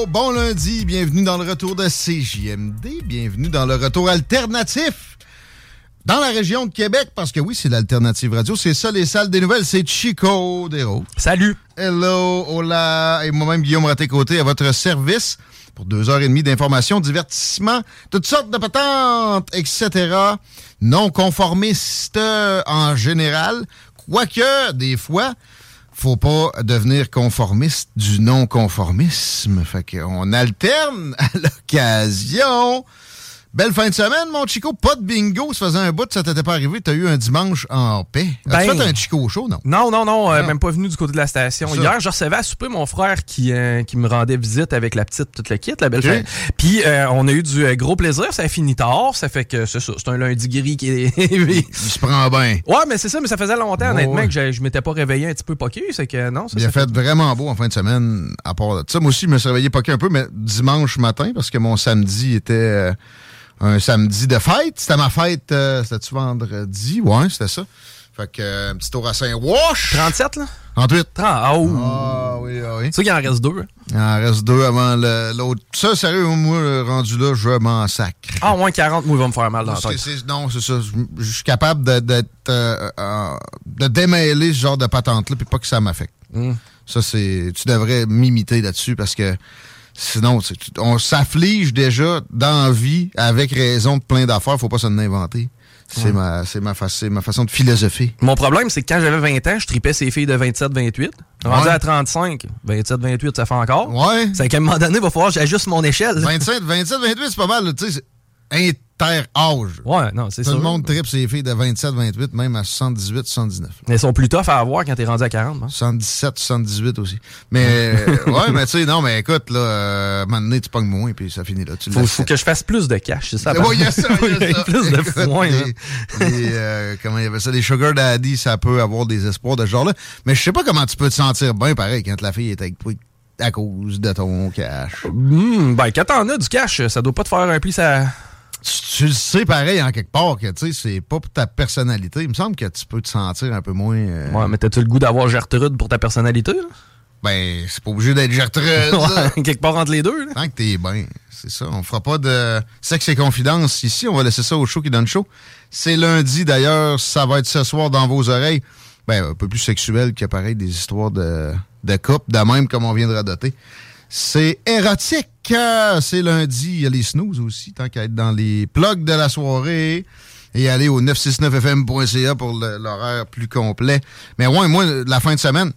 Hello! Bon lundi, bienvenue dans le retour de CJMD, bienvenue dans le retour alternatif dans la région de Québec, parce que oui, c'est l'alternative radio, c'est ça les salles des nouvelles, c'est Chico Dero. Salut! Hello, hola, et moi-même Guillaume Raté-Côté à votre service pour deux heures et demie d'information, divertissement, toutes sortes de patentes, etc. Non conformistes en général, quoique des fois faut pas devenir conformiste du non-conformisme. Fait qu'on alterne à l'occasion. Belle fin de semaine, mon Chico. Pas de bingo. Ça faisait un bout, ça t'était pas arrivé. T'as eu un dimanche en paix. As-tu Ben- fait un Chico show, non? Non, non, non, euh, Non. même pas venu du côté de la station. Ça. Hier, je recevais à souper mon frère qui, euh, qui me rendait visite avec la petite, toute le kit, la belle Ok. fête. Puis euh, on a eu du gros plaisir, ça a fini tard, ça fait que c'est ça, c'est un lundi gris qui est... Il se prend bien. ouais, mais c'est ça, mais ça faisait longtemps, honnêtement, ouais. que je, m'étais pas réveillé un petit peu poqué, c'est que non, ça, Il a ça fait vraiment beau en fin de semaine, à part de ça. Moi aussi, je me suis réveillé pas qu'un peu, mais dimanche matin, parce que mon samedi était un samedi de fête. C'était ma fête, euh, c'était-tu vendredi? Ouais, c'était ça. Fait que, euh, un petit tour à Saint-Wash. 37, là? 38. 30, ah, oh. Ah oui, ah oui. C'est sûr qu'il en reste deux. hein. Il en reste deux avant l'autre. Ça, sérieux, moi, le rendu là, je m'en sacre. Ah, au moins 40, moi, il va me faire mal dans la tête. non, c'est ça. Je suis capable de- d'être. euh, euh, de démêler ce genre de patente-là, puis pas que ça m'affecte. Mm. Ça, c'est. Tu devrais m'imiter là-dessus parce que sinon, on s'afflige déjà dans la vie avec raison de plein d'affaires. Faut pas s'en inventer. C'est ma, c'est ma, fa- c'est ma façon de philosopher. Mon problème, c'est que quand j'avais 20 ans, je tripais ces filles de 27-28. Rendu Ouais. à 35, 27-28, ça fait encore. Ouais. C'est qu'à un moment donné, il va falloir que j'ajuste mon échelle. 27, 27, 28, c'est pas mal. là, Tu sais, inter-âge. Ouais, non, c'est Tout ça. le monde tripe ses filles de 27, 28, même à 78, 79. Mais elles sont plus tough à avoir quand t'es rendu à 40. hein. 77, 78 aussi. Mais, euh, ouais, mais tu sais, non, mais écoute, là, euh, à un moment donné, tu pognes moins, puis ça finit là. Tu Faut, faut que je fasse plus de cash, c'est ça. Ouais, il y a ça, il y a plus de foin. les- les, euh, comment il y avait ça? Les sugar daddy, ça peut avoir des espoirs de ce genre-là. Mais je sais pas comment tu peux te sentir bien pareil quand la fille est avec toi à cause de ton cash. Hmm, ben, quand t'en as du cash, ça doit pas te faire un pli, ça. Tu, le sais pareil en quelque part que, tu sais, c'est pas pour ta personnalité. Il me semble que tu peux te sentir un peu moins... euh, Ouais, mais t'as-tu le goût d'avoir Gertrude pour ta personnalité, là? Ben, c'est pas obligé d'être Gertrude. Ouais, quelque part entre les deux, là. Tant que t'es bien, c'est ça. On fera pas de sexe et confidence ici. On va laisser ça au show qui donne chaud. C'est lundi d'ailleurs. Ça va être ce soir dans vos oreilles. Ben, un peu plus sexuel que pareil des histoires de, de couple, de même comme on vient de radoter. C'est érotique. C'est lundi. Il y a les snooze aussi, tant qu'à être dans les plugs de la soirée. Et aller au 969fm.ca pour l'horaire plus complet. Mais ouais, moi, la fin de semaine,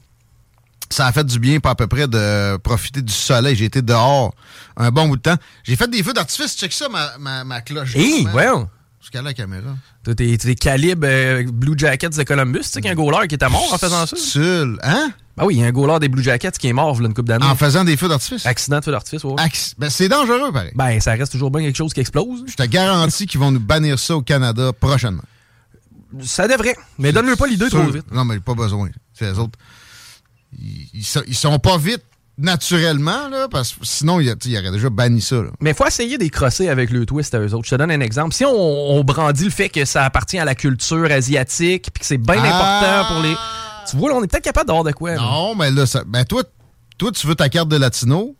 ça a fait du bien, pas à peu près, de profiter du soleil. J'ai été dehors un bon bout de temps. J'ai fait des feux d'artifice. Check ça, ma, ma, ma cloche. Man. ouais. Jusqu'à la caméra. T'as tes, calibres euh, Blue Jackets de Columbus, tu sais qu'il y a un goaler qui était mort en faisant ça? Sul. Hein? Ben oui, il y a un goaler des Blue Jackets qui est mort, il une coupe d'années. En faisant des feux d'artifice? Accident de feu d'artifice, ouais. Acc- Ben, c'est dangereux, pareil. Ben, ça reste toujours bien quelque chose qui explose. Je te garantis qu'ils vont nous bannir ça au Canada prochainement. Ça devrait. Mais donne-le pas l'idée trop vite. Non, mais pas besoin. C'est les autres. Ils, ils sont, ils sont pas vite naturellement, là, parce que sinon, il, y aurait déjà banni ça. Mais il faut essayer des crosser avec le twist à eux autres. Je te donne un exemple. Si on, brandit le fait que ça appartient à la culture asiatique puis que c'est bien ah! important pour les. Tu vois, on est peut-être capable d'avoir de quoi. Non, mais là, ça... ben, toi, toi, tu veux ta carte de latino,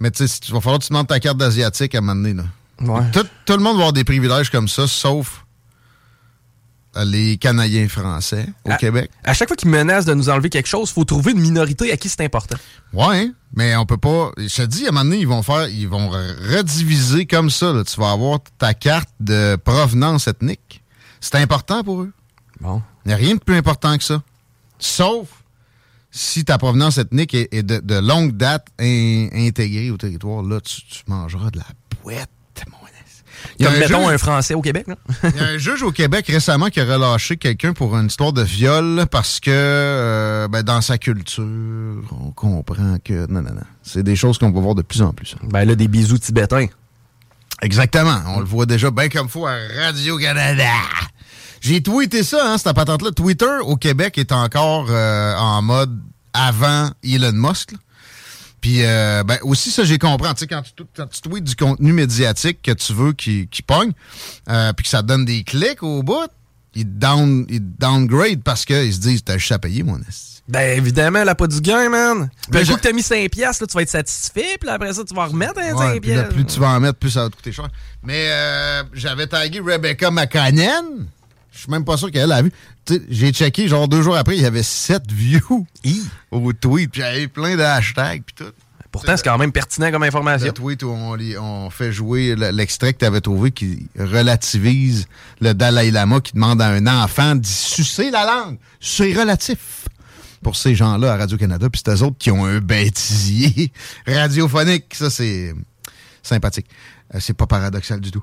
mais tu sais, il va falloir que tu demandes ta carte d'asiatique à un moment donné. Là. Tout, tout, le monde va avoir des privilèges comme ça, sauf les Canadiens français au Québec. À chaque fois qu'ils menacent de nous enlever quelque chose, il faut trouver une minorité à qui c'est important. Oui, mais on peut pas. Je te dis, à un moment donné, ils vont faire, ils vont rediviser comme ça. Tu vas avoir ta carte de provenance ethnique. C'est important pour eux. Bon. Il n'y a rien de plus important que ça. Sauf si ta provenance ethnique est, de, longue date intégrée au territoire. Là, tu, tu mangeras de la boîte. Comme, mettons, un Français au Québec, Il y a un juge au Québec récemment qui a relâché quelqu'un pour une histoire de viol parce que euh, ben, dans sa culture, on comprend que... Non, non, non. C'est des choses qu'on va voir de plus en plus. Ben là, des bisous tibétains. Exactement. On le voit déjà bien comme faut à Radio-Canada. J'ai tweeté ça, hein, cette patente-là. Twitter au Québec est encore euh, en mode avant Elon Musk. Puis euh, ben, aussi, ça, j'ai compris. Tu sais, quand tu, tweets du contenu médiatique que tu veux qui, qui pogne, euh, puis que ça donne des clics au bout, ils down, ils downgrade parce qu'ils se disent, t'as juste à payer, mon esti. Ben évidemment, elle a pas du gain, man. Puis le coup que t'as mis 5 piastres, là, tu vas être satisfait, puis après ça, tu vas remettre un 5 piastres. Plus tu vas en mettre, plus ça va te coûter cher. Mais euh, j'avais tagué Rebecca McCannon. Je suis même pas sûr qu'elle a vu. J'ai checké, genre deux jours après, il y avait 7 views au tweet, puis j'avais plein de hashtags, puis tout. Pourtant, c'est quand même pertinent comme information. Le tweet où on, fait jouer l'extrait que tu avais trouvé qui relativise le Dalai Lama qui demande à un enfant d'y sucer la langue. C'est relatif pour ces gens-là à Radio-Canada, puis c'est eux autres qui ont un bêtisier radiophonique. Ça, c'est sympathique. Euh, c'est pas paradoxal du tout.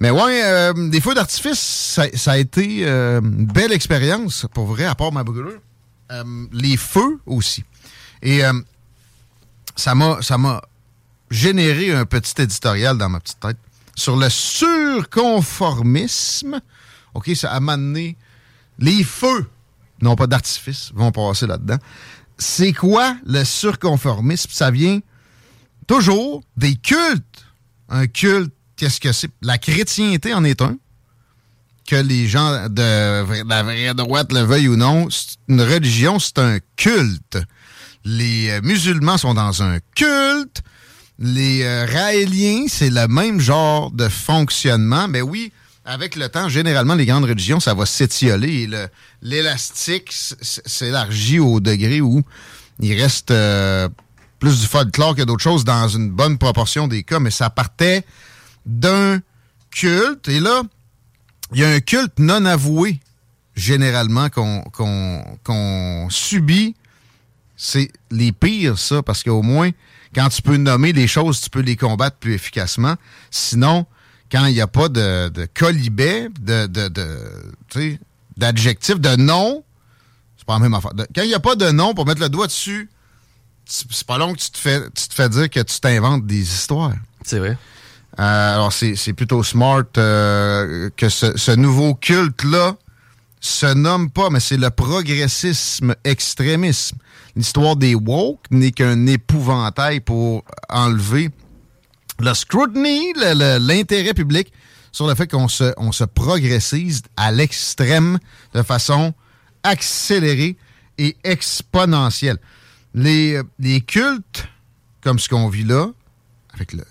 Mais ouais, euh, des feux d'artifice, ça, a été euh, une belle expérience, pour vrai, à part ma brûlure. les feux aussi. Et ça m'a ça m'a généré un petit éditorial dans ma petite tête sur le surconformisme. OK, ça a amené les feux, non pas d'artifice, vont passer là-dedans. C'est quoi le surconformisme? Ça vient toujours des cultes un culte, qu'est-ce que c'est? La chrétienté en est un. Que les gens de la vraie droite le veuillent ou non, une religion, c'est un culte. Les euh, musulmans sont dans un culte. Les euh, raéliens, c'est le même genre de fonctionnement. Mais oui, avec le temps, généralement, les grandes religions, ça va s'étioler l'élastique s'élargit au degré où il reste euh, plus du folklore que d'autres choses dans une bonne proportion des cas, mais ça partait d'un culte. Et là, il y a un culte non avoué, généralement, qu'on subit. C'est les pires, ça, parce qu'au moins, quand tu peux nommer les choses, tu peux les combattre plus efficacement. Sinon, quand il n'y a pas de, de colibet, de, de, de d'adjectif, de nom, c'est pas la même affaire. quand il n'y a pas de nom pour mettre le doigt dessus, c'est pas long que tu te fais, tu te fais dire que tu t'inventes des histoires. C'est vrai. Euh, alors, c'est plutôt smart euh, que ce, nouveau culte-là se nomme pas, mais c'est le progressisme extrémisme. L'histoire des woke n'est qu'un épouvantail pour enlever le scrutiny, l'intérêt public sur le fait qu'on se, on se progressise à l'extrême de façon accélérée et exponentielle. Les, les cultes, comme ce qu'on vit là, avec le,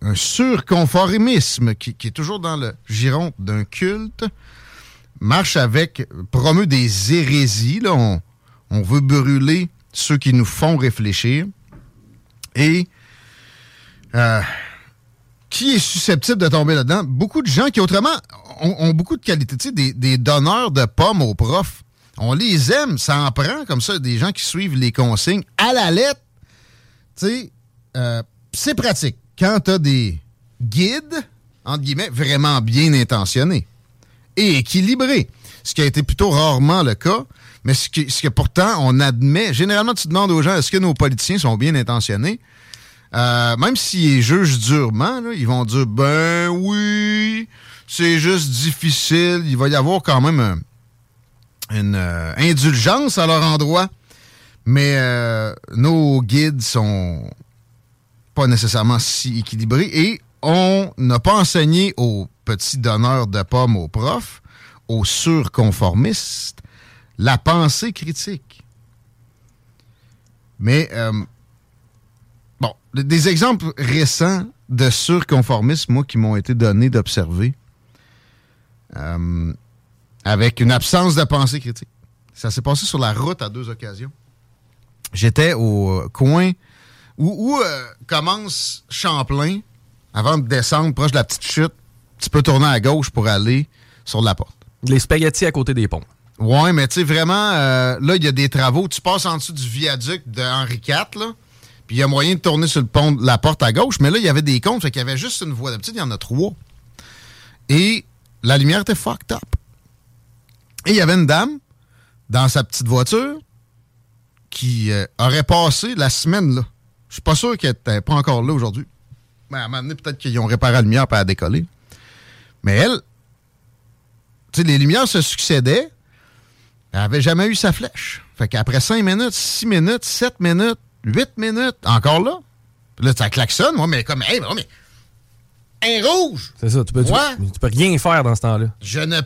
un, surconformisme qui, est toujours dans le giron d'un culte, marche avec, promeut des hérésies. Là, on, veut brûler ceux qui nous font réfléchir. Et euh, qui est susceptible de tomber là-dedans? Beaucoup de gens qui, autrement, ont, beaucoup de qualités. des, des donneurs de pommes aux profs on les aime, ça en prend comme ça, des gens qui suivent les consignes à la lettre. Tu sais, euh, c'est pratique. Quand tu as des guides, entre guillemets, vraiment bien intentionnés et équilibrés, ce qui a été plutôt rarement le cas, mais ce, que pourtant on admet. Généralement, tu demandes aux gens est-ce que nos politiciens sont bien intentionnés? Euh, Même s'ils jugent durement, ils vont dire ben oui, c'est juste difficile. Il va y avoir quand même un une euh, indulgence à leur endroit. Mais euh, nos guides sont pas nécessairement si équilibrés et on n'a pas enseigné aux petits donneurs de pommes aux profs, aux surconformistes, la pensée critique. Mais, euh, bon, des exemples récents de surconformisme, moi, qui m'ont été donnés d'observer, avec une absence de pensée critique. Ça s'est passé sur la route à deux occasions. J'étais au coin où, euh, commence Champlain, avant de descendre proche de la petite chute, tu peux tourner à gauche pour aller sur la porte. Les spaghettis à côté des ponts. Ouais, mais tu sais, vraiment, euh, là, il y a des travaux. Tu passes en dessous du viaduc de Henri IV, là, puis il y a moyen de tourner sur le pont, la porte à gauche, mais là, il y avait des comptes, fait qu'il y avait juste une voie. D'habitude, il y en a trois. Et la lumière était fucked up. Et il y avait une dame dans sa petite voiture qui euh, aurait passé la semaine là. Je suis pas sûr qu'elle n'était pas encore là aujourd'hui. Mais à un moment donné, peut-être qu'ils ont réparé la lumière pour la décoller. Mais elle, tu sais, les lumières se succédaient. Elle n'avait jamais eu sa flèche. Fait qu'après 5 minutes, 6 minutes, 7 minutes, 8 minutes, encore là. Là, ça klaxonne, moi, mais comme, hey, mais, un rouge! C'est ça, tu peux, tu, tu, peux rien faire dans ce temps-là. Je ne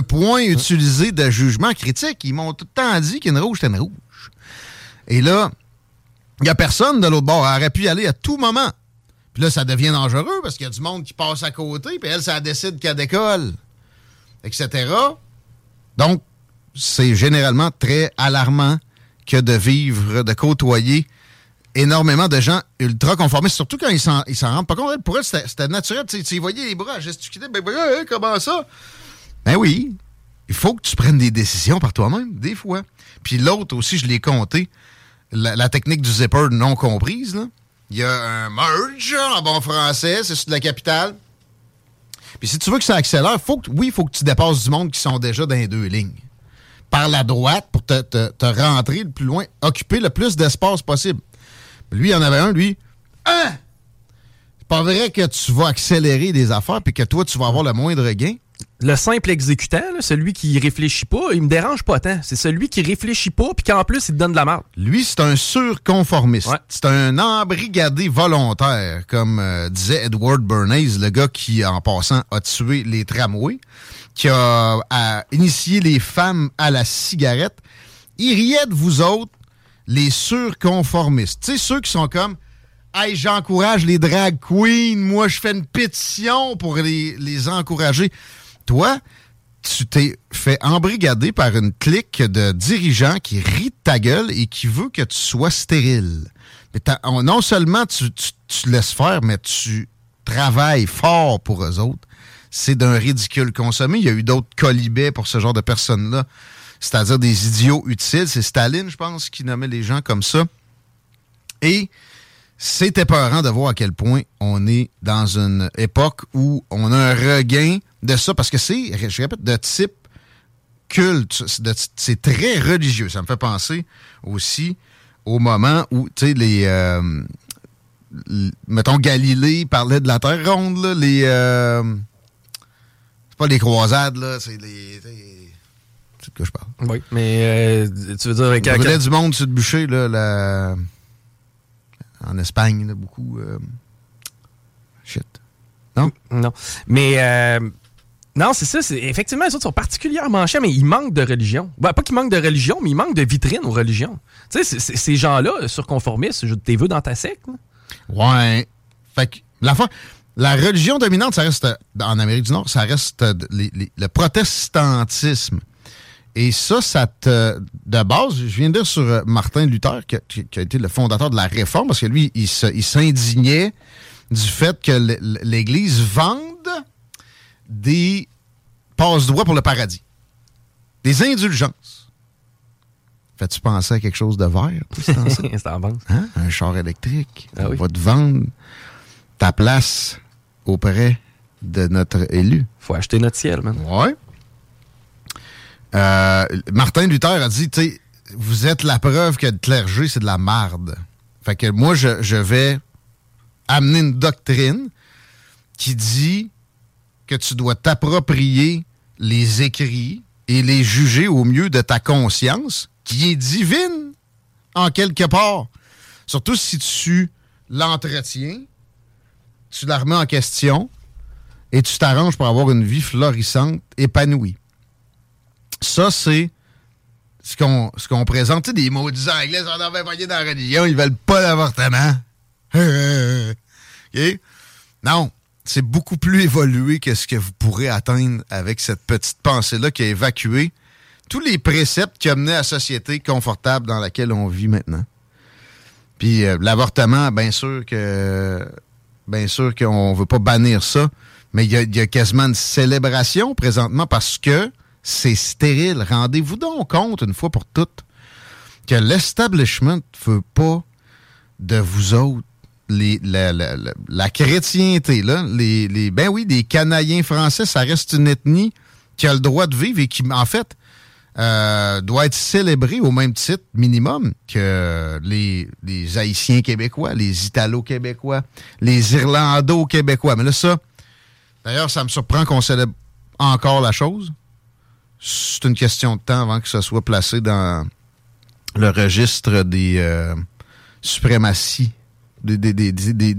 point utiliser de jugement critique. Ils m'ont tout le temps dit qu'une rouge, c'était une rouge. Et là, il n'y a personne de l'autre bord. Elle aurait pu y aller à tout moment. Puis là, ça devient dangereux parce qu'il y a du monde qui passe à côté, puis elle, ça décide qu'elle décolle, etc. Donc, c'est généralement très alarmant que de vivre, de côtoyer énormément de gens ultra conformistes, surtout quand ils s'en, rendent pas compte. Pour eux, c'était, naturel. Tu, voyais les bras gesticuler. Ben, ben, comment ça? Ben oui. Il faut que tu prennes des décisions par toi-même, des fois. Puis l'autre aussi, je l'ai compté la, technique du zipper non comprise. Il y a un merge en bon français, c'est sur de la capitale. Puis si tu veux que ça accélère, faut que, oui, il faut que tu dépasses du monde qui sont déjà dans les deux lignes. Par la droite pour te, te, rentrer le plus loin, occuper le plus d'espace possible. Lui, il y en avait un, lui. Hein? C'est pas vrai que tu vas accélérer des affaires puis que toi, tu vas avoir le moindre gain le simple exécutant, celui qui réfléchit pas, il me dérange pas tant. C'est celui qui réfléchit pas puis qu'en plus il te donne de la marde. Lui, c'est un surconformiste. C'est un embrigadé volontaire, comme euh, disait Edward Bernays, le gars qui, en passant, a tué les tramways, qui a, initié les femmes à la cigarette. Il riait de vous autres, les surconformistes. Tu sais, ceux qui sont comme Hey, j'encourage les drag queens, moi je fais une pétition pour les, les encourager. Toi, tu t'es fait embrigader par une clique de dirigeants qui rit ta gueule et qui veut que tu sois stérile. Mais non seulement tu, tu, laisses faire, mais tu travailles fort pour eux autres. C'est d'un ridicule consommé. Il y a eu d'autres colibets pour ce genre de personnes-là, c'est-à-dire des idiots utiles. C'est Staline, je pense, qui nommait les gens comme ça. Et c'est épeurant de voir à quel point on est dans une époque où on a un regain de ça, parce que c'est, je répète, de type culte, c'est très religieux. Ça me fait penser aussi au moment où, tu sais, les... Euh, mettons, Galilée parlait de la Terre ronde, là, les... Euh, c'est pas les croisades, là, c'est les... C'est de quoi je parle. Oui, mais euh, tu veux dire... Avec le du monde sur le bûcher, là, la en Espagne, beaucoup. Euh, shit. Non? Non. Mais. Non, c'est ça. Effectivement, les autres sont particulièrement chers, mais ils manquent de religion. pas qu'ils manquent de religion, mais ils manquent de vitrine aux religions. Tu sais, ces gens-là, surconformistes, t'es vu dans ta secte? Ouais. Fait que, la religion dominante, ça reste, en Amérique du Nord, ça reste le protestantisme. Et ça, ça te. De base, je viens de dire sur euh, Martin Luther, qui, a été le fondateur de la réforme, parce que lui, il s'indignait du fait que l'Église vende des passe-droits pour le paradis. Des indulgences. Fais-tu penser à quelque chose de vert? C'est en hein? Un char électrique. Ah On va te vendre ta place auprès de notre élu. Faut acheter notre ciel, man. Ouais. Euh, Martin Luther a dit, tu vous êtes la preuve que le clergé, c'est de la marde. Fait que moi, je, vais amener une doctrine qui dit que tu dois t'approprier les écrits et les juger au mieux de ta conscience, qui est divine en quelque part. Surtout si tu l'entretiens, tu la remets en question et tu t'arranges pour avoir une vie florissante, épanouie. Ça, c'est ce qu'on qu'on présente. Des mots anglais, on avait dans la religion, ils veulent pas d'avortement. OK? Non, c'est beaucoup plus évolué que ce que vous pourrez atteindre avec cette petite pensée-là qui a évacué tous les préceptes qui amenaient à la société confortable dans laquelle on vit maintenant. Puis euh, l'avortement, bien sûr que bien sûr qu'on veut pas bannir ça, mais il y, a quasiment une célébration présentement parce que c'est stérile. Rendez-vous donc compte une fois pour toutes que l'establishment veut pas de vous autres les, la, chrétienté, là, les, les, ben oui, des Canadiens français, ça reste une ethnie qui a le droit de vivre et qui, en fait, euh, doit être célébrée au même titre minimum que les, les Haïtiens québécois, les Italo-québécois, les Irlando-québécois. Mais là, ça, d'ailleurs, ça me surprend qu'on célèbre encore la chose. C'est une question de temps avant que ça soit placé dans le registre des euh, suprématies des,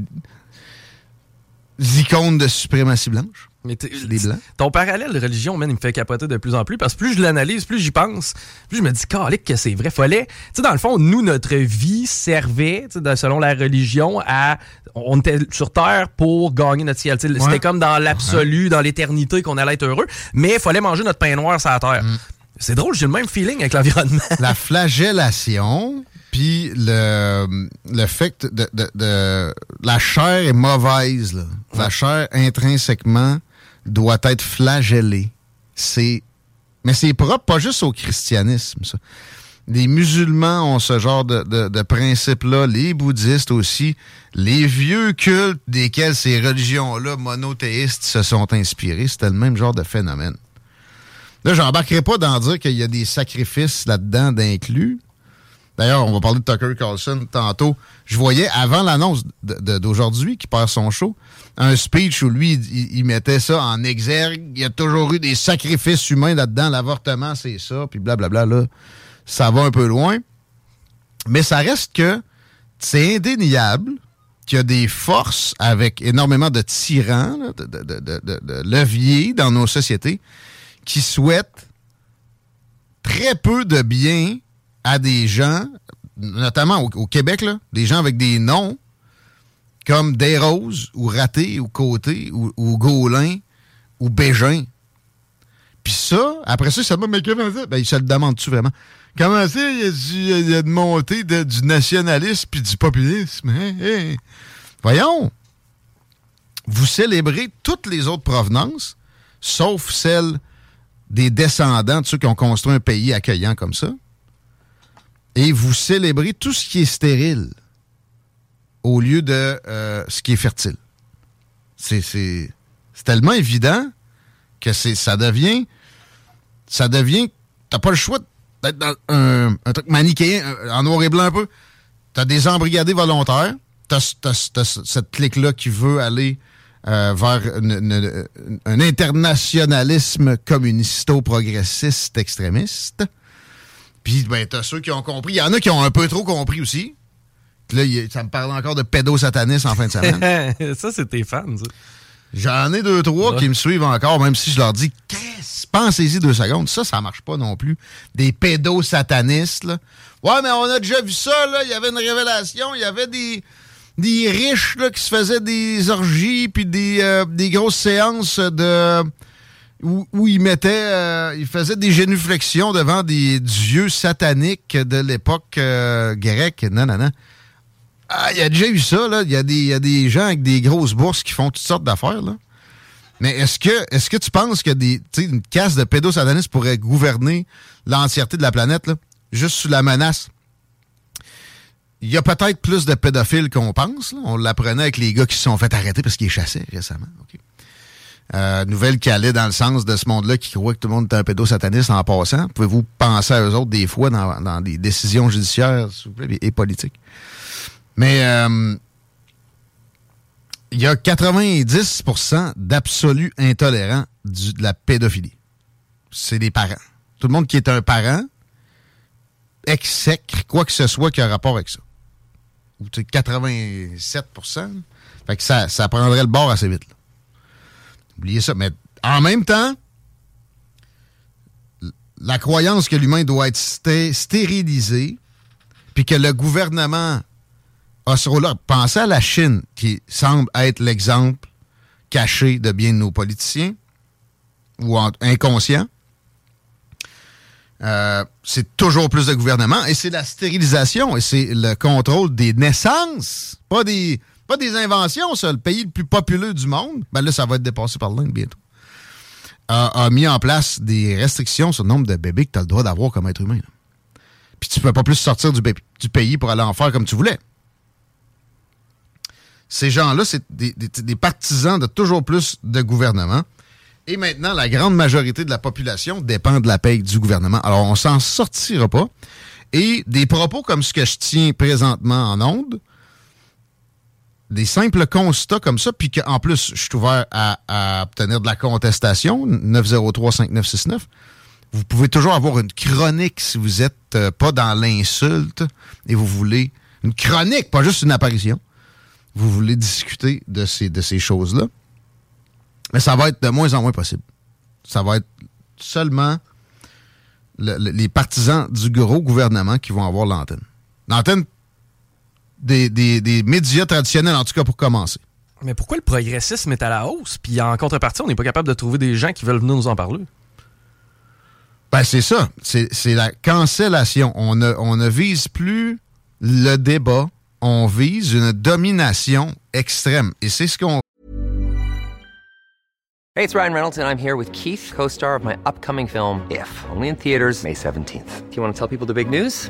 icônes de suprématie blanche. Mais des blancs. Ton parallèle de religion, man, il me fait capoter de plus en plus parce que plus je l'analyse, plus j'y pense, plus je me dis, calique, que c'est vrai. Fallait, tu sais, dans le fond, nous, notre vie servait, selon la religion, à. On était sur Terre pour gagner notre ciel. C'était comme dans l'absolu, dans l'éternité qu'on allait être heureux, mais il fallait manger notre pain noir sur la Terre. Mm. C'est drôle, j'ai le même feeling avec l'environnement. La flagellation, puis le, le fait de, de, la chair est mauvaise. Là. La chair intrinsèquement doit être flagellée. C'est mais c'est propre pas juste au christianisme ça. Les musulmans ont ce genre de, de, de principe-là, les bouddhistes aussi, les vieux cultes desquels ces religions-là monothéistes se sont inspirés, c'était le même genre de phénomène. Là, j'embarquerai pas dans dire qu'il y a des sacrifices là-dedans d'inclus, D'ailleurs, on va parler de Tucker Carlson tantôt. Je voyais, avant l'annonce d'aujourd'hui, qui perd son show, un speech où lui, il, mettait ça en exergue. Il y a toujours eu des sacrifices humains là-dedans. L'avortement, c'est ça, puis blablabla. Là, ça va un peu loin. Mais ça reste que c'est indéniable qu'il y a des forces avec énormément de tyrans, de, de leviers dans nos sociétés qui souhaitent très peu de bien à des gens, notamment au, Québec, des gens avec des noms comme Desroses ou Raté ou Côté ou, Gaulin ou Bégin. Puis ça, après ça, ça m'a mais comment ça? Ben, se le demande-tu vraiment? Comment ça, il y a, une montée de, du nationalisme puis du populisme? Hein? Hein? Voyons! Vous célébrez toutes les autres provenances, sauf celles des descendants de ceux qui ont construit un pays accueillant comme ça et vous célébrez tout ce qui est stérile au lieu de euh, ce qui est fertile. C'est tellement évident que ça devient. Ça devient. T'as pas le choix d'être dans un, truc manichéen, euh, en noir et blanc un peu. T'as des embrigadés volontaires. T'as cette clique-là qui veut aller euh, vers un internationalisme communisto-progressiste extrémiste. Puis, ben, t'as ceux qui ont compris. Il y en a qui ont un peu trop compris aussi. Puis là, ça me parle encore de pédosatanisme en fin de semaine. ça, c'est tes fans, ça. J'en ai deux, trois qui me suivent encore, même si je leur dis, qu'est-ce, pensez-y deux secondes. Ça, ça marche pas non plus. Des pédosatanistes, là. Ouais, mais on a déjà vu ça, là. Il y avait une révélation. Il y avait des, des riches, là, qui se faisaient des orgies puis des, euh, des grosses séances de où, il mettait, euh, il faisait des génuflexions devant des dieux sataniques de l'époque euh, grecque. Non, non, non. Ah, il y a déjà eu ça, là. Il y, a des, des gens avec des grosses bourses qui font toutes sortes d'affaires, là. Mais est-ce que, est-ce que tu penses que des, une casse de pédosatanistes pourrait gouverner l'entièreté de la planète, là, juste sous la menace? Il y a peut-être plus de pédophiles qu'on pense. On l'apprenait avec les gars qui se sont fait arrêter parce qu'ils chassaient récemment. Euh, nouvelle qui allait dans le sens de ce monde-là qui croit que tout le monde est un pédosataniste en passant. Pouvez-vous penser à eux autres des fois dans, des décisions judiciaires, s'il vous plaît, et, politiques? Mais euh, il y a 90% d'absolus intolérants de la pédophilie. C'est des parents. Tout le monde qui est un parent exècre quoi que ce soit qui a rapport avec ça. Ou 87 Fait que ça, ça prendrait le bord assez vite. Oubliez ça. Mais en même temps, la croyance que l'humain doit être stérilisé, puis que le gouvernement a ce rôle-là. Pensez à la Chine, qui semble être l'exemple caché de bien de nos politiciens, ou inconscients. Euh, c'est toujours plus de gouvernement et c'est la stérilisation et c'est le contrôle des naissances, pas des, pas des inventions, ça. Le pays le plus populeux du monde, ben là, ça va être dépassé par l'Inde bientôt, a, mis en place des restrictions sur le nombre de bébés que tu as le droit d'avoir comme être humain. Puis tu peux pas plus sortir du, pays pour aller en faire comme tu voulais. Ces gens-là, c'est des, des partisans de toujours plus de gouvernement. Et maintenant, la grande majorité de la population dépend de la paye du gouvernement. Alors, on s'en sortira pas. Et des propos comme ce que je tiens présentement en ondes, des simples constats comme ça, puis qu'en plus, je suis ouvert à, obtenir de la contestation, 903-5969. Vous pouvez toujours avoir une chronique si vous n'êtes euh, pas dans l'insulte et vous voulez une chronique, pas juste une apparition. Vous voulez discuter de ces, de ces choses-là. Mais ça va être de moins en moins possible. Ça va être seulement les partisans du gros gouvernement qui vont avoir l'antenne. L'antenne des, des, médias traditionnels, en tout cas pour commencer. Mais pourquoi le progressisme est à la hausse, puis en contrepartie, on n'est pas capable de trouver des gens qui veulent venir nous en parler? Ben, c'est ça. C'est la cancellation. On ne, on ne vise plus le débat, on vise une domination extrême. Et c'est ce qu'on Hey, it's Ryan Reynolds, and I'm here with Keith, co star of my upcoming film, If, only in theaters, May 17th. Do you want to tell people the big news?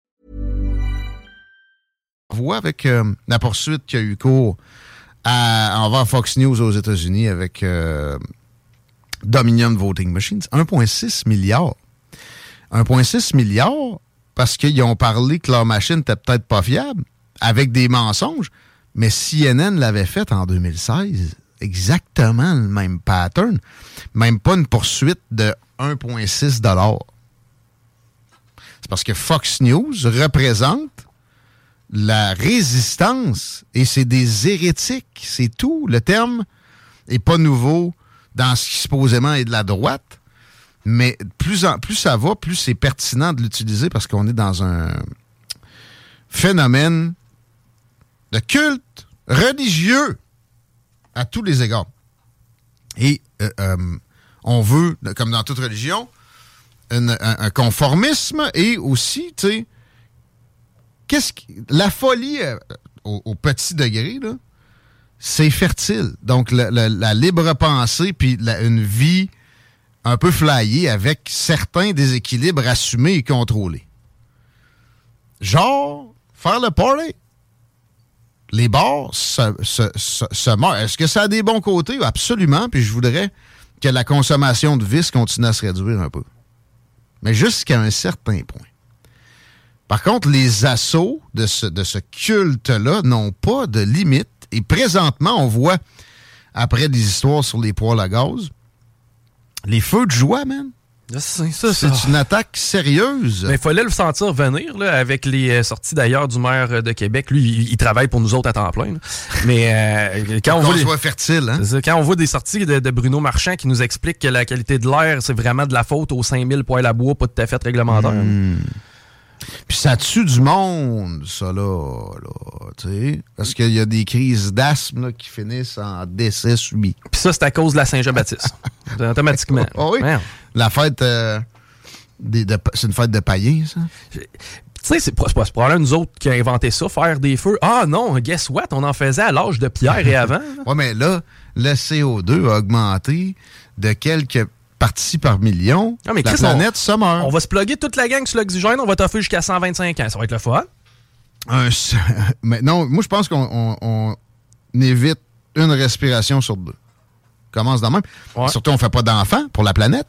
Voix avec euh, la poursuite qui a eu cours envers Fox News aux États-Unis avec euh, Dominion Voting Machines. 1,6 milliard. 1,6 milliard parce qu'ils ont parlé que leur machine n'était peut-être pas fiable avec des mensonges. Mais CNN l'avait fait en 2016. Exactement le même pattern. Même pas une poursuite de 1,6 C'est parce que Fox News représente la résistance, et c'est des hérétiques, c'est tout. Le terme est pas nouveau dans ce qui supposément est de la droite, mais plus, ça va, plus c'est pertinent de l'utiliser parce qu'on est dans un phénomène de culte religieux à tous les égards. Et euh, euh, on veut, comme dans toute religion, un, conformisme et aussi, tu sais, qu'est-ce la folie euh, au, petit degré, c'est fertile. Donc, la, libre pensée, puis une vie un peu flyée avec certains déséquilibres assumés et contrôlés. Genre, faire le party. Les bars se, se. Est-ce que ça a des bons côtés? Absolument. Puis je voudrais que la consommation de vis continue à se réduire un peu. Mais jusqu'à un certain point. Par contre, les assauts de ce, de ce culte-là n'ont pas de limite. Et présentement, on voit, après des histoires sur les poils à gaz, les feux de joie, man. C'est une attaque sérieuse. Mais il fallait le sentir venir là, avec les euh, sorties d'ailleurs du maire euh, de Québec. Lui, il, travaille pour nous autres à temps plein. Mais euh, quand on, voit fertile, hein? quand on voit des sorties de, Bruno Marchand qui nous explique que la qualité de l'air, c'est vraiment de la faute aux 5000 poils à bois pas tout à fait réglementaires. Hmm. Puis ça tue du monde, ça, là. là. Parce qu'il y a des crises d'asthme qui finissent en décès subis. Puis ça, c'est à cause de la Saint-Jean-Baptiste. Automatiquement. Ah oui. Merde. La fête, euh, de- c'est une fête de païens, ça? Tu sais, c'est pas, pas- probablement nous autres qui a inventé ça, faire des feux. Ah non, guess what? On en faisait à l'âge de Pierre et avant. Ouais, mais là, le CO2 a augmenté de quelques parties par million. Ah, mais la Chris, planète se meurt. On va se plugger toute la gang sur l'oxygène, on va t'offrir jusqu'à 125 ans. Ça va être le fun. Mais non, moi, je pense qu'on on- on évite une respiration sur deux. Commence dans même. Ouais. Surtout, on fait pas d'enfants pour la planète.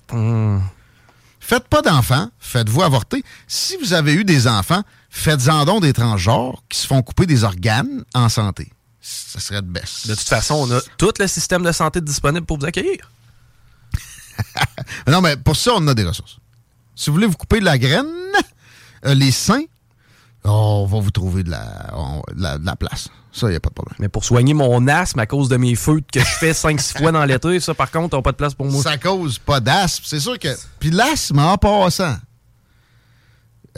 Faites pas d'enfants, faites-vous avorter. Si vous avez eu des enfants, faites-en donc des transgenres qui se font couper des organes en santé. Ça serait de baisse. De toute façon, on a tout le système de santé disponible pour vous accueillir. Non, mais pour ça, on a des ressources. Si vous voulez vous couper de la graine, euh, les seins, on va vous trouver de la, on- de la, de la place. Ça, il n'y a pas de problème. Mais pour soigner mon asthme à cause de mes feux que je fais 5-6 fois dans l'été, ça, par contre, on pas de place pour moi. Ça cause pas d'asthme. C'est sûr que. Puis l'asthme en passant.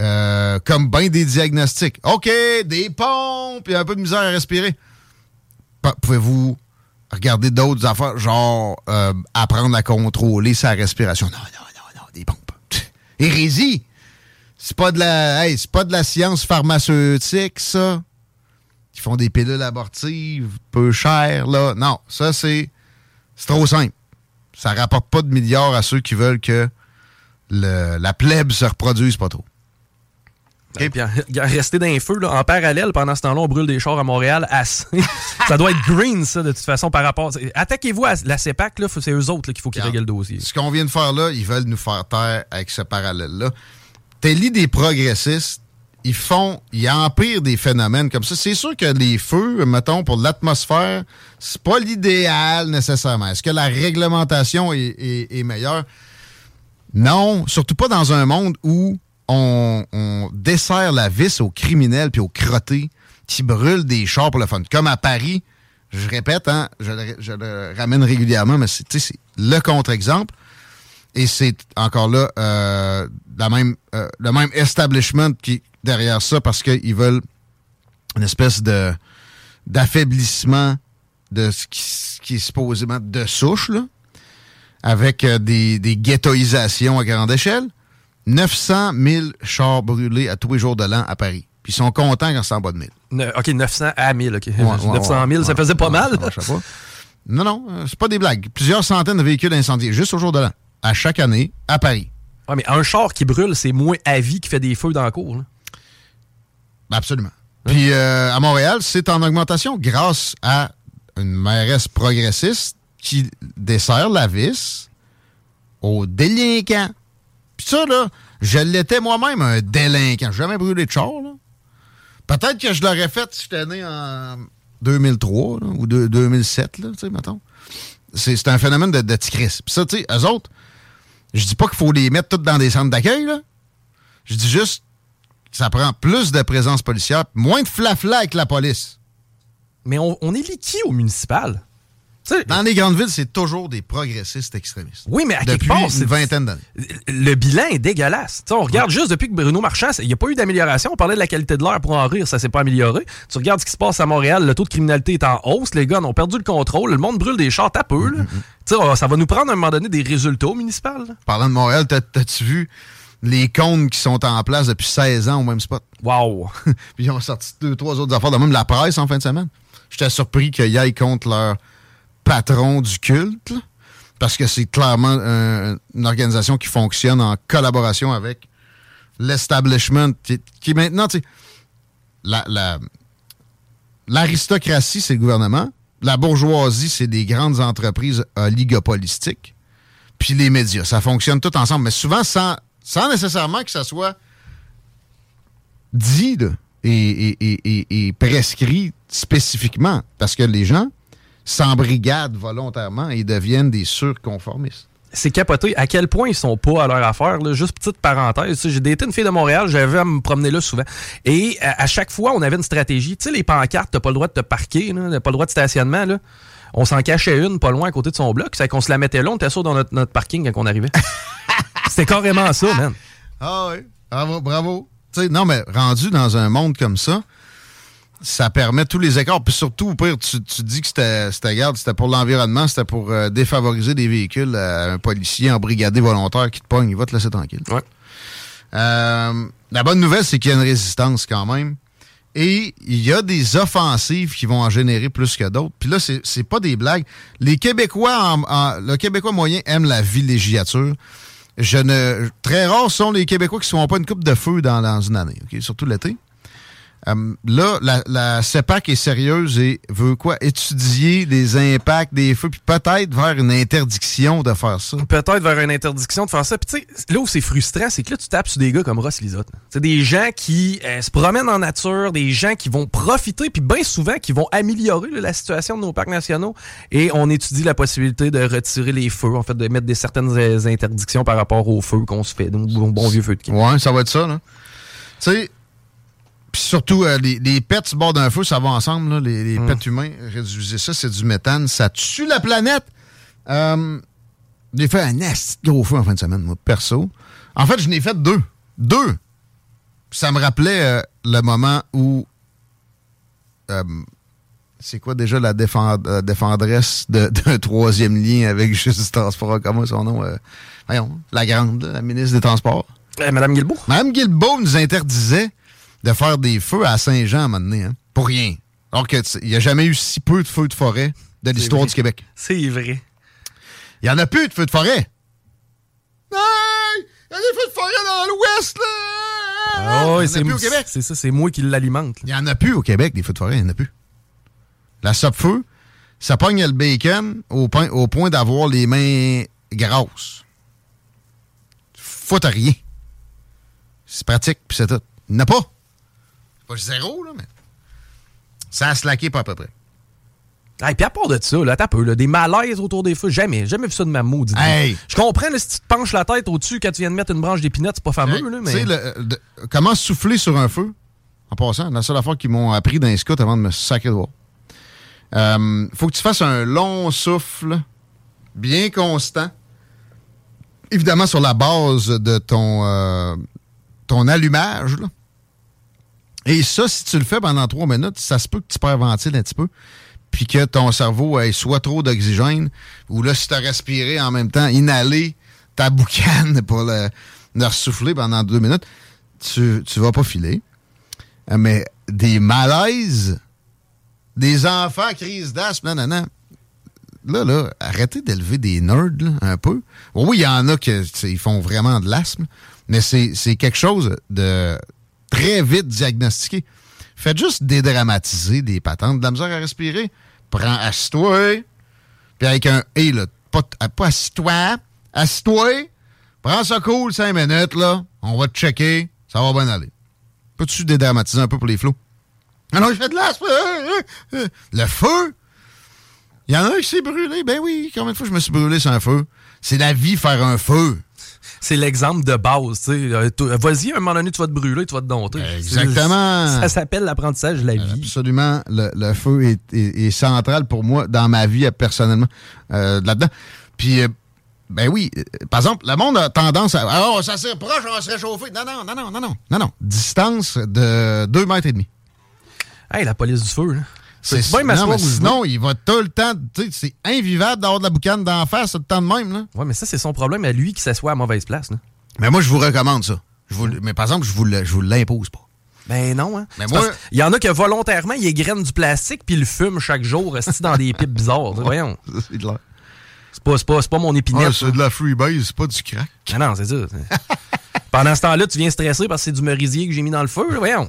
euh, comme bien des diagnostics. OK, des pompes, et un peu de misère à respirer. Pouvez-vous regarder d'autres affaires, genre euh, apprendre à contrôler sa respiration? Non, non, non, non, des pompes. Hérésie! C'est pas de la. C'est pas de la science pharmaceutique, ça. Qui font des pilules abortives peu chères, là. Non, ça, c'est. C'est trop simple. Ça rapporte pas de milliards à ceux qui veulent que la plèbe se reproduise pas trop. Et puis, rester dans les feux, là, en parallèle, pendant ce temps-là, on brûle des chars à Montréal assez. ça doit être green, ça, de toute façon, par rapport. Attaquez-vous à la CEPAC, là, c'est eux autres là, qu'il faut qu'ils règlent le dossier. Ce qu'on vient de faire là, ils veulent nous faire taire avec ce parallèle-là. T'es des progressistes, ils font, ils empirent des phénomènes comme ça. C'est sûr que les feux, mettons, pour l'atmosphère, c'est pas l'idéal nécessairement. Est-ce que la réglementation est, est- est meilleure? Non, surtout pas dans un monde où on, on dessert la vis aux criminels puis aux crottés qui brûlent des chars pour le fun. Comme à Paris, je répète, hein, je, le, ramène régulièrement, mais c'est le contre-exemple. Et c'est encore là euh, la même, euh, le même establishment qui derrière ça parce qu'ils veulent une espèce de d'affaiblissement de ce qui, ce qui est supposément de souche, là, avec euh, des, des ghettoisations à grande échelle. 900 000 chars brûlés à tous les jours de l'an à Paris. Puis ils sont contents quand c'est en bas de 1000. Ne- OK, 900 à 1000. OK. Ouais, ouais, 900 000, ça faisait pas mal. ça marchait pas. Non, non, euh, c'est pas des blagues. Plusieurs centaines de véhicules incendiés juste au jour de l'an, à chaque année, à Paris. Ouais, mais un char qui brûle, c'est moins à vie qui fait des feux dans la cour. là. Ben, Absolument. Puis euh, à Montréal, c'est en augmentation grâce à une mairesse progressiste qui dessert la vis aux délinquants. Puis ça, là, je l'étais moi-même un délinquant. J'ai jamais brûlé de char. Peut-être que je l'aurais fait si j'étais né en 2003 là, ou de- 2007, là, tu sais, mettons. C'est un phénomène de, de. Puis ça, tu sais, eux autres, je dis pas qu'il faut les mettre toutes dans des centres d'accueil, là. Je dis juste ça prend plus de présence policière, moins de flafla avec la police. Mais on, on est liquide au municipal? Dans les grandes villes, c'est toujours des progressistes extrémistes. Oui, mais à quelque Depuis part, une c'est- vingtaine d'années. le bilan est dégueulasse. On regarde juste depuis que Bruno Marchand, il n'y a pas eu d'amélioration. On parlait de la qualité de l'air pour en rire, ça s'est pas amélioré. Tu regardes ce qui se passe à Montréal, le taux de criminalité est en hausse, les gars ont perdu le contrôle, le monde brûle des chars à peu. Mm, sais, ça va nous prendre à un moment donné des résultats au municipal. là. Parlant de Montréal, t'as- t'as-tu vu les cônes qui sont en place depuis 16 ans au même spot? Wow! Puis ils ont sorti deux, trois autres affaires, de même la presse en fin de semaine. J'étais surpris qu'ils aillent contre leur patron du culte, parce que c'est clairement une organisation qui fonctionne en collaboration avec l'establishment, qui, qui maintenant, la- la- l'aristocratie, c'est le gouvernement, la bourgeoisie, c'est des grandes entreprises oligopolistiques, puis les médias. Ça fonctionne tout ensemble, mais souvent sans, nécessairement que ça soit dit et prescrit spécifiquement, parce que les gens s'embrigadent volontairement et deviennent des surconformistes. C'est capoté à quel point ils sont pas à leur affaire. Là. Juste petite parenthèse, j'ai daté une fille de Montréal, j'avais à me promener là souvent. Et à, à chaque fois, on avait une stratégie. Tu sais, les pancartes, t'as pas le droit de te parquer, t'as pas le droit de stationnement. Là. On s'en cachait une pas loin à côté de son bloc, c'est qu'on se la mettait là, on était sûr dans notre, notre parking quand on arrivait. C'était carrément ça, man. Ah oui, bravo, bravo. Non, mais rendu dans un monde comme ça, ça permet tous les écarts. Puis surtout, au pire, tu, tu dis que c'était, garde, c'était pour l'environnement, c'était pour euh, défavoriser des véhicules à un policier en brigadé volontaire qui te pogne, il va te laisser tranquille. Ouais. Euh, la bonne nouvelle, c'est qu'il y a une résistance quand même. Et il y a des offensives qui vont en générer plus que d'autres. Puis là, c'est, pas des blagues. Les Québécois, en- en- le Québécois moyen aime la villégiature. Je ne, très rares sont les Québécois qui ne se font pas une coupe de feu dans, dans une année, surtout l'été. Euh, là, la, la CEPAC est sérieuse et veut quoi? Étudier les impacts des feux, puis peut-être vers une interdiction de faire ça. Peut-être vers une interdiction de faire ça. Puis tu sais, là où c'est frustrant, c'est que là, tu tapes sur des gars comme Ross Lisotte. C'est des gens qui euh, se promènent en nature, des gens qui vont profiter, puis bien souvent, qui vont améliorer là, la situation de nos parcs nationaux. Et on étudie la possibilité de retirer les feux, en fait, de mettre des certaines euh, interdictions par rapport aux feux qu'on se fait, donc bon, bon vieux feu de camp. Ouais, ça va être ça, là. Tu sais, puis surtout, euh, les, les pets sur bord d'un feu, ça va ensemble, là. Les, les pets humains, réduisez ça, c'est du méthane. Ça tue la planète. Euh, j'ai fait un de gros feu en fin de semaine, moi, perso. En fait, je n'ai fait deux. Deux. Ça me rappelait euh, le moment où... c'est quoi déjà la défend- défendresse de- d'un troisième lien avec Justice Transport? En commun, son nom? voyons, la grande, la ministre des Transports. Euh, Madame Guilbeault? Mme Guilbeault nous interdisait de faire des feux à Saint-Jean à un moment donné, hein, pour rien. Alors qu'il n'y a jamais eu si peu de feux de forêt de l'histoire du Québec. C'est vrai. Il n'y en a plus de feux de forêt. Hey! Il y a des feux de forêt dans l'Ouest, là! Ah ouais, en a c'est plus au Québec. C'est ça, c'est moi qui l'alimente. Il n'y en a plus au Québec, des feux de forêt, il n'y en a plus. La feu ça pogne le bacon au, point- au point d'avoir les mains grasses. Faut à rien. C'est pratique, puis c'est tout. Il n'y en a pas. Pas zéro, là, mais. Ça a slacké pas à peu près. Et puis à part de ça, là, t'as peu, là, des malaises autour des feux, jamais, jamais vu ça de ma maudite. Hey! Je comprends, là, si tu te penches la tête au-dessus quand tu viens de mettre une branche d'épinette, c'est pas fameux, là, Tu mais. le- euh, de- comment souffler sur un feu, en passant, la seule affaire qu'ils m'ont appris dans les scouts avant de me sacrer de voir. Euh, faut que tu fasses un long souffle, bien constant. Évidemment, sur la base de ton, euh, ton allumage. là. Et ça, si tu le fais pendant trois minutes, ça se peut que tu perventiles un petit peu, puis que ton cerveau ait soit trop d'oxygène, ou là, si tu as respiré en même temps, inhaler ta boucane pour le, le ressouffler pendant deux minutes, tu, tu vas pas filer. Euh, Mais des malaises, des enfants crise d'asthme, non, non, non. Là, là, arrêtez d'élever des nerds, là, un peu. Oui, il y en a qui font vraiment de l'asthme, mais c'est quelque chose de très vite diagnostiqué. Faites juste dédramatiser des patentes, de la misère à respirer. Prends, assis-toi, puis avec un « et », là, pas, t- pas assis-toi, assis-toi, prends ça cool, cinq minutes, là, on va te checker, ça va bien aller. Peux-tu dédramatiser un peu pour les flots? Ah non, je fais de l'asthme! euh, euh, euh. Le feu! Il y en a un qui s'est brûlé. Ben oui, combien de fois je me suis brûlé sur un feu? C'est la vie, faire un feu. C'est l'exemple de base. Euh, Vas-y, à un moment donné, tu vas te brûler, tu vas te dompter. Exactement. Ça s'appelle l'apprentissage de la vie. Absolument. Le, le feu est, est- est central pour moi dans ma vie personnellement euh, là-dedans. Puis, euh, ben oui, par exemple, le monde a tendance à. Oh, ça s'est proche, on va se réchauffer. Non, non, non, non, non, non. Non, non. Distance de 2 mètres et demi. Hey, la police du feu, là. C'est bien non, mais sinon, il va tout le temps. C'est invivable d'avoir de la boucane d'en face tout le temps de même. Là. Ouais, mais ça, c'est son problème à lui qui s'assoit à mauvaise place, là. Mais moi, je vous recommande ça. Je vous, mais par exemple, je vous, le- je vous l'impose pas. Ben non, hein. Mais moi- Il y en a qui volontairement, ils égrènent du plastique puis ils le fument chaque jour, restent dans des pipes bizarres. Voyons. C'est de la, C'est pas, pas, pas mon épinette. Ça. c'est de la freebase, c'est pas du crack. Ah non, c'est ça. Pendant ce temps-là, tu viens stresser parce que c'est du merisier que j'ai mis dans le feu, voyons.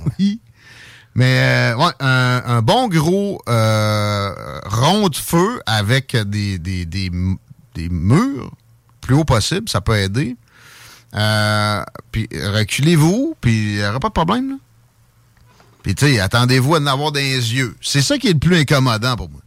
Mais euh, ouais, un, un bon gros euh, rond de feu avec des, des, des, des murs plus haut possible, ça peut aider. Euh, puis reculez-vous, puis il n'y aura pas de problème. Là. Puis tu sais, attendez-vous à en avoir dans les yeux. C'est ça qui est le plus incommodant pour moi.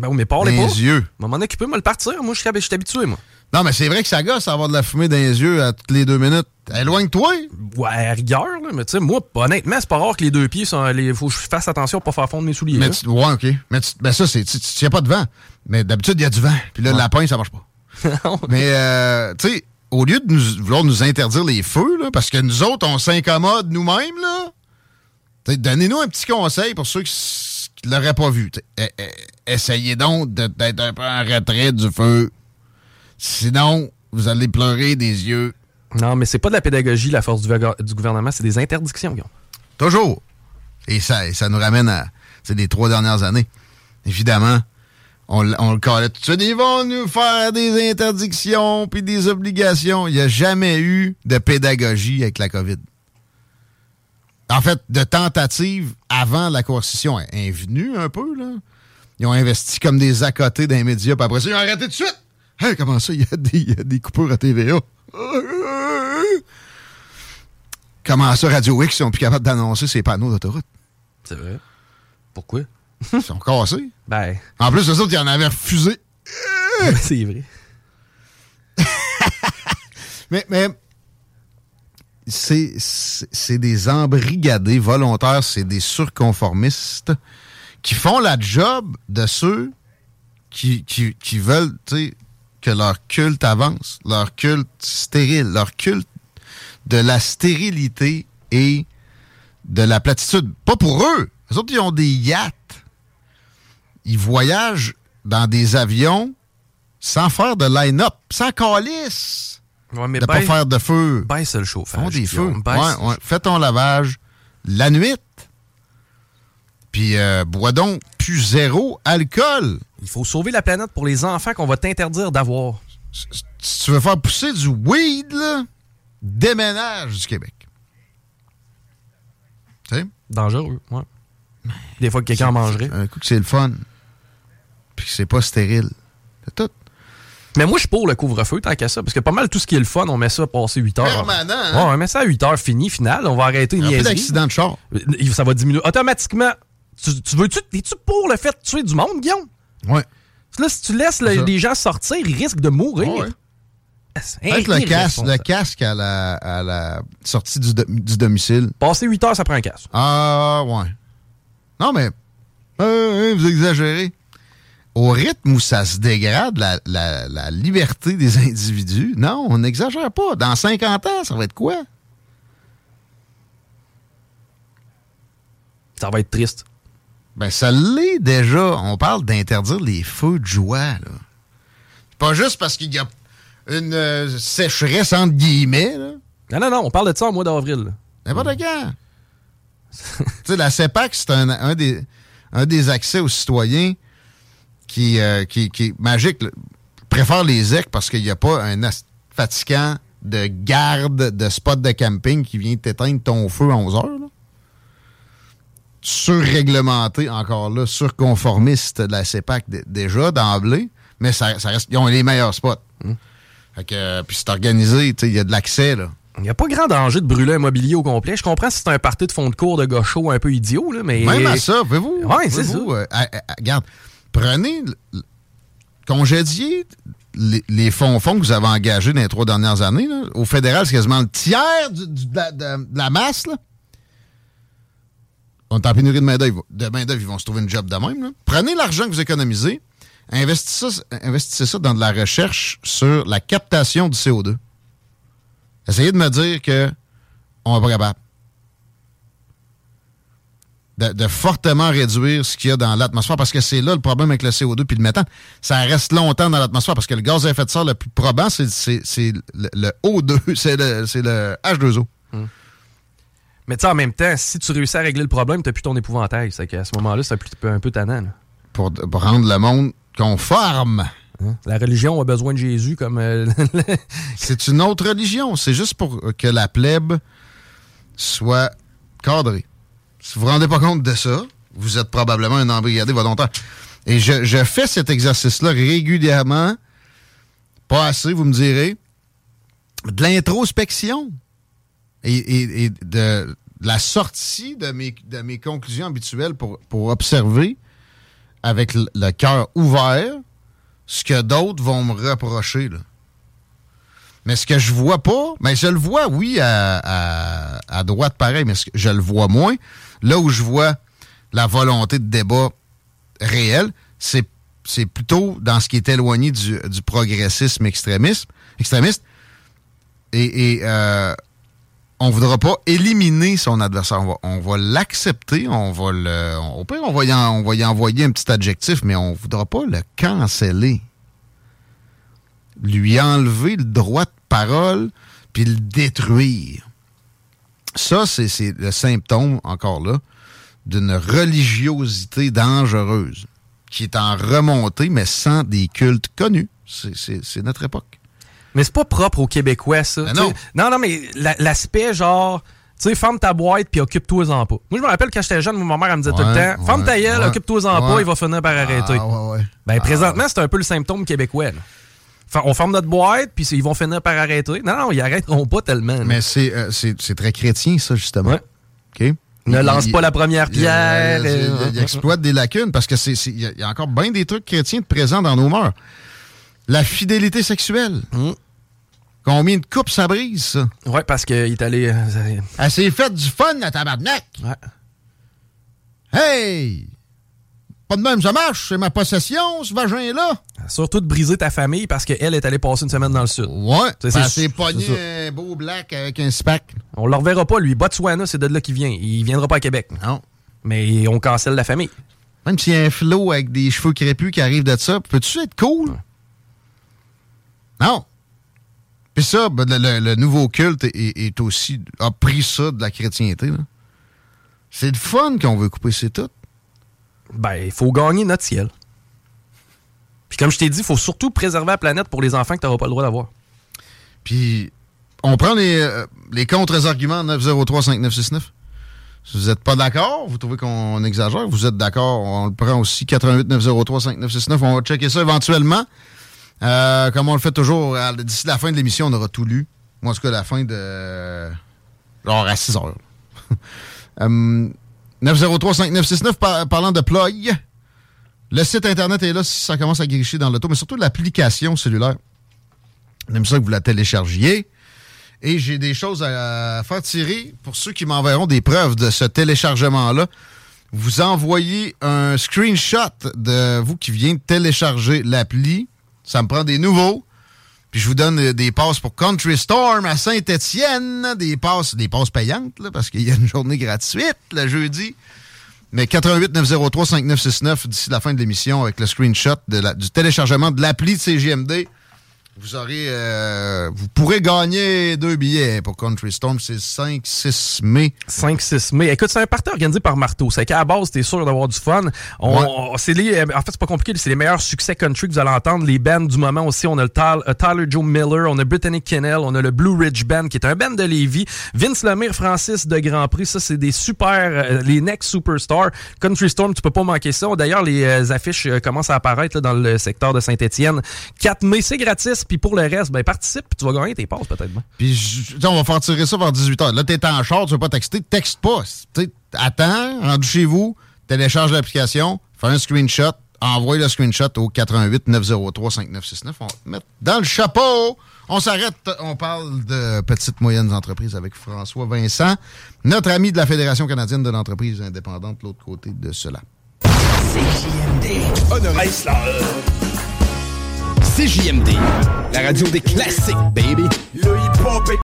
Ben oui, mais parle Dans pas. les yeux. À m'en occuper, moi, le partir. Moi, je suis habitué, moi. Non, mais c'est vrai que ça gosse avoir de la fumée dans les yeux à toutes les deux minutes. Éloigne-toi. Ouais, à rigueur, là, mais tu sais, moi, honnêtement, c'est pas rare que les deux pieds sont. Il faut que je fasse attention pour pas faire fondre mes souliers. Mais tu, ouais, OK. Mais tu- ben ça, c'est. Tu pas de vent. Mais d'habitude, il y a du vent. Puis là, le lapin, ça marche pas. Mais, euh, tu sais, au lieu de nous, vouloir nous interdire les feux, là, parce que nous autres, on s'incommode nous-mêmes, là, donnez-nous un petit conseil pour ceux qui ne l'auraient pas vu. T'sais, eh, eh, essayez donc d'être un peu en retrait du feu. Sinon, vous allez pleurer des yeux. Non, mais c'est pas de la pédagogie, la force du, gouvernement, c'est des interdictions, Guillaume. Toujours. Et ça, et ça nous ramène à c'est les trois dernières années. Évidemment, on, le calait tout de suite. Ils vont nous faire des interdictions puis des obligations. Il n'y a jamais eu de pédagogie avec la COVID. En fait, de tentatives avant la coercition est venue un peu, là. Ils ont investi comme des à côté d'un média, puis après ça, ils ont arrêté de suite. Hey, comment ça, il y, a des- il y a des coupures à TVA? Comment ça, Radio X, ils sont plus capables d'annoncer ces panneaux d'autoroute? C'est vrai. Pourquoi? Ils sont cassés. Ben, En plus, eux autres, ils en avaient refusé. c'est vrai. Mais, mais c'est, des embrigadés volontaires, c'est des surconformistes qui font la job de ceux qui, qui, qui veulent tu sais, que leur culte avance, leur culte stérile, leur culte de la stérilité et de la platitude. Pas pour eux. Les autres, ils ont des yachts. Ils voyagent dans des avions sans faire de line-up, sans calice Ouais, mais de pas baisse- faire de feu. baisse le chauffage. Font des feux. Ouais, ouais. Fais ton lavage la nuit. Puis euh, bois donc plus zéro alcool. Il faut sauver la planète pour les enfants qu'on va t'interdire d'avoir. Si tu veux faire pousser du weed, là, déménage du Québec. Tu sais? Dangereux, ouais. Des fois que quelqu'un en mangerait. Un coup que c'est le fun. Puis que c'est pas stérile. C'est tout. Mais moi, je suis pour le couvre-feu, tant qu'à ça. Parce que pas mal tout ce qui est le fun, on met ça à passer 8 heures. Permanent, hein? Ouais, on met ça à 8 heures fini, final. On va arrêter une Un peu niaiserie. d'accident de char. Ça va diminuer automatiquement. Tu, tu veux-tu, es-tu pour le fait de tuer du monde, Guillaume? Ouais. Là, si tu laisses le- ça. des gens sortir, ils risquent de mourir. Ouais. Peut-être le casque, le casque à la, à la sortie du, du domicile. Passer 8 heures, ça prend un casque. Ah, ouais. Non, mais euh, euh, vous exagérez. Au rythme où ça se dégrade, la, la- la liberté des individus, non, on n'exagère pas. Dans 50 ans, ça va être quoi? Ça va être triste. Ben, ça l'est déjà. On parle d'interdire les feux de joie, là. Pas juste parce qu'il y a une euh, sécheresse entre guillemets, là. Non, non, non, on parle de ça au mois d'avril. N'importe quand. tu sais, la CEPAC, c'est un, un des, un des accès aux citoyens qui, euh, qui, qui est magique. là. Je préfère les EC parce qu'il n'y a pas un fatigant de garde de spot de camping qui vient t'éteindre ton feu à 11 heures. là. Surréglementé, encore là, surconformiste de la CEPAC dé- déjà d'emblée, mais ça, ça reste, ils ont les meilleurs spots. Fait que, euh, puis c'est organisé, tu sais, il y a de l'accès, là. Il n'y a pas grand danger de brûler un mobilier au complet. Je comprends si c'est un party de fond de cours de gaucho un peu idiot, là, mais. Même à ça, pouvez-vous? Ouais, c'est euh, regarde, prenez, congédiez les, les fonds-fonds que vous avez engagés dans les trois dernières années. là. Au fédéral, c'est quasiment le tiers du- du- de, la, de- de la masse. Là. On est en pénurie de main-d'œuvre. De main-d'œuvre, ils vont se trouver une job de même. Prenez l'argent que vous économisez, investissez ça, investissez ça dans de la recherche sur la captation du CO2. Essayez de me dire que on n'est pas capable de, fortement réduire ce qu'il y a dans l'atmosphère parce que c'est là le problème avec le CO2 puis le méthane. Ça reste longtemps dans l'atmosphère parce que le gaz à effet de serre le plus probant, c'est le, le O2, c'est le, c'est le H2O. Mais tu sais, en même temps, si tu réussis à régler le problème, t'as plus ton épouvantail. C'est qu'à ce moment-là, c'est un, peu- un peu tannant. là. Pour, pour rendre le monde conforme. Hein? La religion a besoin de Jésus comme. euh, C'est une autre religion. C'est juste pour que la plèbe soit cadrée. Si vous vous rendez pas compte de ça, vous êtes probablement un embrigadé volontaire. Et je, je fais cet exercice-là régulièrement. Pas assez, vous me direz. De l'introspection. Et, et- et de la sortie de mes, de mes conclusions habituelles pour, pour observer avec le, cœur ouvert ce que d'autres vont me reprocher. Là. Mais ce que je vois pas, mais je le vois, oui, à, à- droite pareil, mais je le vois moins. Là où je vois la volonté de débat réel, c'est, c'est plutôt dans ce qui est éloigné du, du progressisme extrémiste. Et, et euh, on ne voudra pas éliminer son adversaire. On va, l'accepter. On va le. Au pire, on va, y envoyer un petit adjectif, mais on ne voudra pas le canceller. Lui enlever le droit de parole, puis le détruire. Ça, c'est le symptôme, encore là, d'une religiosité dangereuse qui est en remontée, mais sans des cultes connus. C'est notre époque. Mais c'est pas propre aux Québécois, ça. Ben non. non, non, mais la- l'aspect genre. Tu sais, ferme ta boîte puis occupe-toi-en pas. Moi, je me rappelle quand j'étais jeune, ma mère elle me disait tout le temps Ferme ta gueule, ouais, occupe-toi-en pas, il va finir par arrêter. Ah, ouais. Ben, Ah, présentement, c'est un peu le symptôme québécois. là. On ferme notre boîte, puis ils vont finir par arrêter. Non, non, ils arrêteront pas tellement. là. Mais c'est euh, c'est- très chrétien, ça, justement. Ouais. OK? Ne Il- lance il- pas la première pierre. Il, il- euh, il exploite des lacunes parce que c'est c'est- il y, a- il y a encore bien des trucs chrétiens de présents dans nos mœurs. La fidélité sexuelle. Mm. Combien de couples ça brise, ça? Ouais, parce qu'il est allé. euh, Elle s'est faite du fun, la tabarnak! Ouais. Hey! Pas de même, ça marche, c'est ma possession, ce vagin-là. Surtout de briser ta famille parce qu'elle est allée passer une semaine dans le sud. Ouais, C'est- c'est pogné un beau black avec un spack. On le reverra pas, lui. Botswana, c'est de là qu'il vient. Il viendra pas à Québec. Non. Mais on cancelle la famille. Même s'il y a un flot avec des cheveux crépus qui arrive de ça, peux-tu être cool? Non. Puis ça, ben, le, nouveau culte est, est aussi a pris ça de la chrétienté. C'est le fun qu'on veut couper, c'est tout. Ben, il faut gagner notre ciel. Puis comme je t'ai dit, il faut surtout préserver la planète pour les enfants que tu n'auras pas le droit d'avoir. Puis on prend les, euh, les contre-arguments 903-5969. Si vous n'êtes pas d'accord, vous trouvez qu'on exagère, vous êtes d'accord, on le prend aussi 88-903-5969. On va checker ça éventuellement. Euh, comme on le fait toujours, d'ici la fin de l'émission, on aura tout lu. Moi, en tout cas, la fin de. Genre à 6 heures. Euh, 903-5969, par- parlant de ploy. Le site Internet est là si ça commence à gricher dans l'auto, mais surtout l'application cellulaire. On aime ça que vous la téléchargiez. Et j'ai des choses à faire tirer pour ceux qui m'enverront des preuves de ce téléchargement-là. Vous envoyez un screenshot de vous qui vient de télécharger l'appli. Ça me prend des nouveaux. Puis je vous donne euh, des passes pour Country Storm à Saint-Étienne. Des passes, des passes payantes, là, parce qu'il y a une journée gratuite le jeudi. Mais 88 903 5969 d'ici la fin de l'émission avec le screenshot du téléchargement de l'appli de CGMD. Vous aurez, euh, vous pourrez gagner deux billets pour Country Storm. C'est le 5-6 mai. 5-6 mai. Écoute, c'est un party organisé par Marteau. C'est qu'à la base, t'es sûr d'avoir du fun. On, Ouais. on- c'est les, en fait, c'est pas compliqué. C'est les meilleurs succès country que vous allez entendre. Les bands du moment aussi. On a le Tyler, euh, Tyler Joe Miller, on a Brittany Kennel, on a le Blue Ridge Band, qui est un band de Lévis. Vince Lemire, Francis de Grand Prix. Ça, c'est des super, euh, les next superstars. Country Storm, tu peux pas manquer ça. D'ailleurs, les euh, affiches euh, commencent à apparaître là, dans le secteur de Saint-Étienne. 4 mai, c'est gratis. Puis pour le reste, ben, participe, puis tu vas gagner tes passes peut-être. ben. Puis on va faire tirer ça vers 18h. Là, t'es en char, tu veux pas texter, texte pas. Tu sais, attends, rendu chez vous, télécharge l'application, fais un screenshot, envoie le screenshot au 88 903 5969. On va te mettre dans le chapeau. On s'arrête, on parle de petites moyennes entreprises avec François Vincent, notre ami de la Fédération canadienne de l'entreprise indépendante, de l'autre côté de cela. CJMD, la radio des classiques, baby. Le hip-hop